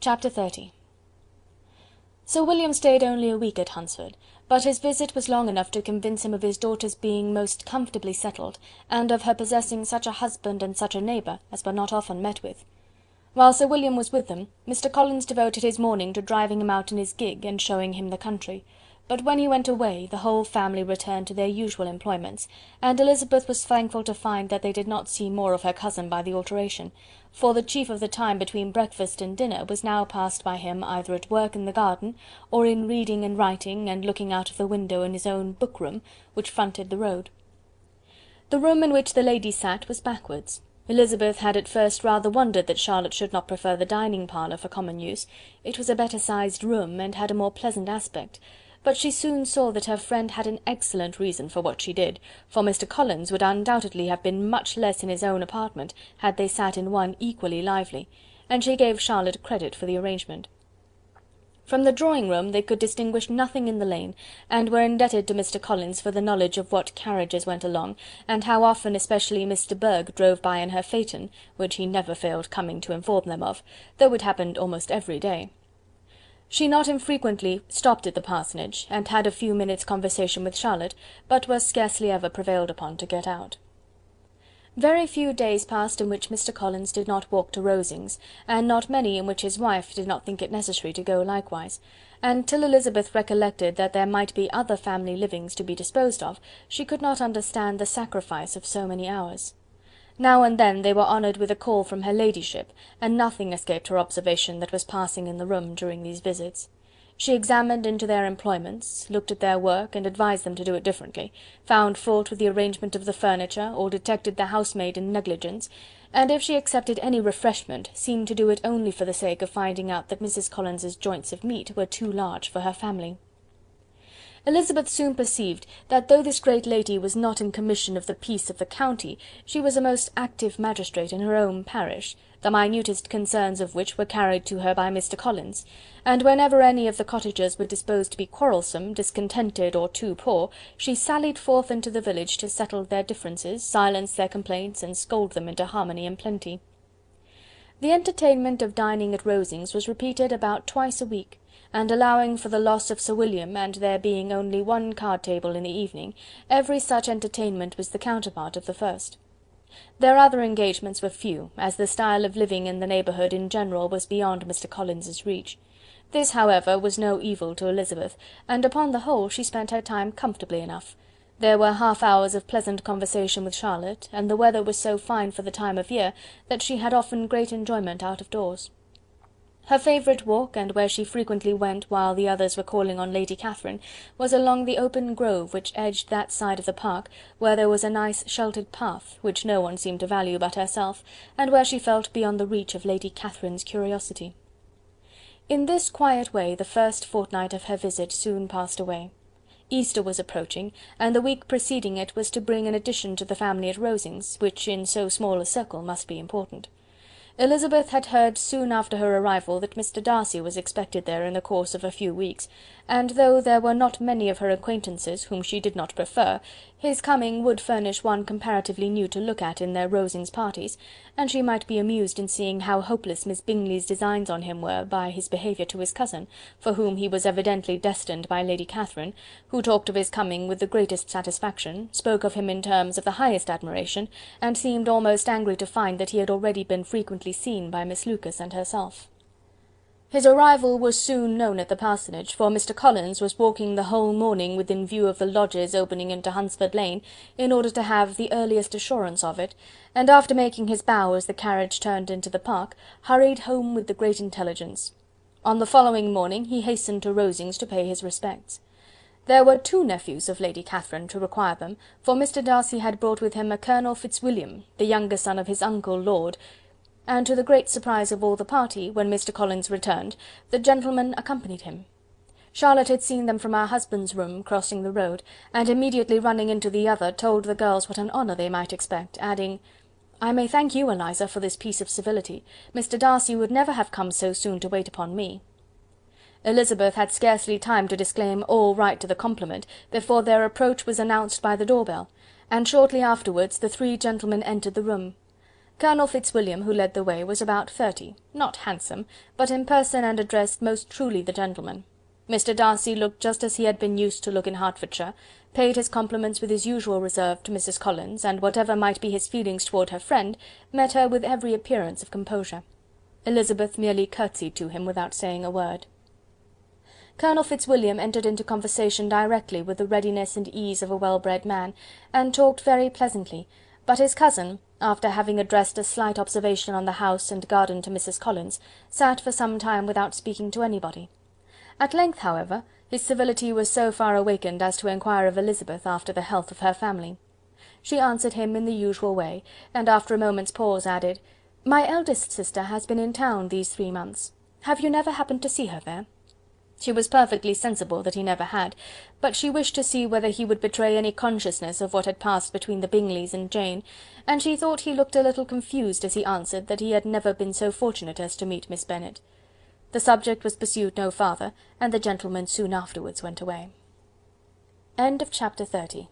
Chapter XXX: Sir William stayed only a week at Hunsford, but his visit was long enough to convince him of his daughter's being most comfortably settled, and of her possessing such a husband and such a neighbour as were not often met with. While Sir William was with them, Mr. Collins devoted his morning to driving him out in his gig and showing him the country, but when he went away, the whole family returned to their usual employments, and Elizabeth was thankful to find that they did not see more of her cousin by the alteration, for the chief of the time between breakfast and dinner was now passed by him either at work in the garden, or in reading and writing, and looking out of the window in his own book room, which fronted the road. The room in which the ladies sat was backwards. Elizabeth had at first rather wondered that Charlotte should not prefer the dining parlour for common use; it was a better sized room, and had a more pleasant aspect but she soon saw that her friend had an excellent reason for what she did, for Mr. Collins would undoubtedly have been much less in his own apartment had they sat in one equally lively, and she gave Charlotte credit for the arrangement. From the drawing room they could distinguish nothing in the lane, and were indebted to Mr. Collins for the knowledge of what carriages went along, and how often especially Miss de Bourgh drove by in her phaeton, which he never failed coming to inform them of, though it happened almost every day. She not infrequently stopped at the parsonage, and had a few minutes' conversation with Charlotte, but was scarcely ever prevailed upon to get out. Very few days passed in which Mr. Collins did not walk to Rosings, and not many in which his wife did not think it necessary to go likewise, and till Elizabeth recollected that there might be other family livings to be disposed of, she could not understand the sacrifice of so many hours. Now and then they were honoured with a call from her ladyship, and nothing escaped her observation that was passing in the room during these visits. She examined into their employments, looked at their work, and advised them to do it differently, found fault with the arrangement of the furniture, or detected the housemaid in negligence, and if she accepted any refreshment, seemed to do it only for the sake of finding out that Mrs. Collins's joints of meat were too large for her family. Elizabeth soon perceived that though this great lady was not in commission of the peace of the county, she was a most active magistrate in her own parish, the minutest concerns of which were carried to her by Mr. Collins, and whenever any of the cottagers were disposed to be quarrelsome, discontented, or too poor, she sallied forth into the village to settle their differences, silence their complaints, and scold them into harmony and plenty. The entertainment of dining at Rosings was repeated about twice a week and allowing for the loss of Sir William and there being only one card table in the evening, every such entertainment was the counterpart of the first. Their other engagements were few, as the style of living in the neighbourhood in general was beyond Mr. Collins's reach. This, however, was no evil to Elizabeth, and upon the whole she spent her time comfortably enough. There were half hours of pleasant conversation with Charlotte, and the weather was so fine for the time of year that she had often great enjoyment out of doors. Her favourite walk, and where she frequently went while the others were calling on Lady Catherine, was along the open grove which edged that side of the park, where there was a nice sheltered path, which no one seemed to value but herself, and where she felt beyond the reach of Lady Catherine's curiosity. In this quiet way the first fortnight of her visit soon passed away. Easter was approaching, and the week preceding it was to bring an addition to the family at Rosings, which in so small a circle must be important. Elizabeth had heard soon after her arrival that Mr. Darcy was expected there in the course of a few weeks, and though there were not many of her acquaintances whom she did not prefer, his coming would furnish one comparatively new to look at in their Rosings parties, and she might be amused in seeing how hopeless Miss Bingley's designs on him were by his behaviour to his cousin, for whom he was evidently destined by Lady Catherine, who talked of his coming with the greatest satisfaction, spoke of him in terms of the highest admiration, and seemed almost angry to find that he had already been frequently seen by Miss Lucas and herself. His arrival was soon known at the parsonage, for Mr. Collins was walking the whole morning within view of the lodges opening into Hunsford Lane, in order to have the earliest assurance of it, and after making his bow as the carriage turned into the park, hurried home with the great intelligence. On the following morning he hastened to Rosings to pay his respects. There were two nephews of Lady Catherine to require them, for Mr. Darcy had brought with him a Colonel Fitzwilliam, the younger son of his uncle Lord, and to the great surprise of all the party, when Mr. Collins returned, the gentlemen accompanied him. Charlotte had seen them from her husband's room, crossing the road, and immediately running into the other, told the girls what an honour they might expect, adding, "I may thank you, Eliza, for this piece of civility. Mr. Darcy would never have come so soon to wait upon me." Elizabeth had scarcely time to disclaim all right to the compliment, before their approach was announced by the door bell, and shortly afterwards the three gentlemen entered the room. Colonel Fitzwilliam, who led the way, was about thirty, not handsome, but in person and address most truly the gentleman. Mr. Darcy looked just as he had been used to look in Hertfordshire, paid his compliments with his usual reserve to Mrs. Collins, and whatever might be his feelings towards her friend, met her with every appearance of composure. Elizabeth merely curtsied to him without saying a word. Colonel Fitzwilliam entered into conversation directly with the readiness and ease of a well bred man, and talked very pleasantly, but his cousin, after having addressed a slight observation on the house and garden to Mrs. Collins, sat for some time without speaking to anybody. At length, however, his civility was so far awakened as to enquire of Elizabeth after the health of her family. She answered him in the usual way, and after a moment's pause added, "My eldest sister has been in town these three months. Have you never happened to see her there?" She was perfectly sensible that he never had, but she wished to see whether he would betray any consciousness of what had passed between the Bingleys and Jane, and she thought he looked a little confused as he answered that he had never been so fortunate as to meet Miss Bennet. The subject was pursued no farther, and the gentlemen soon afterwards went away. Chapter XXXI.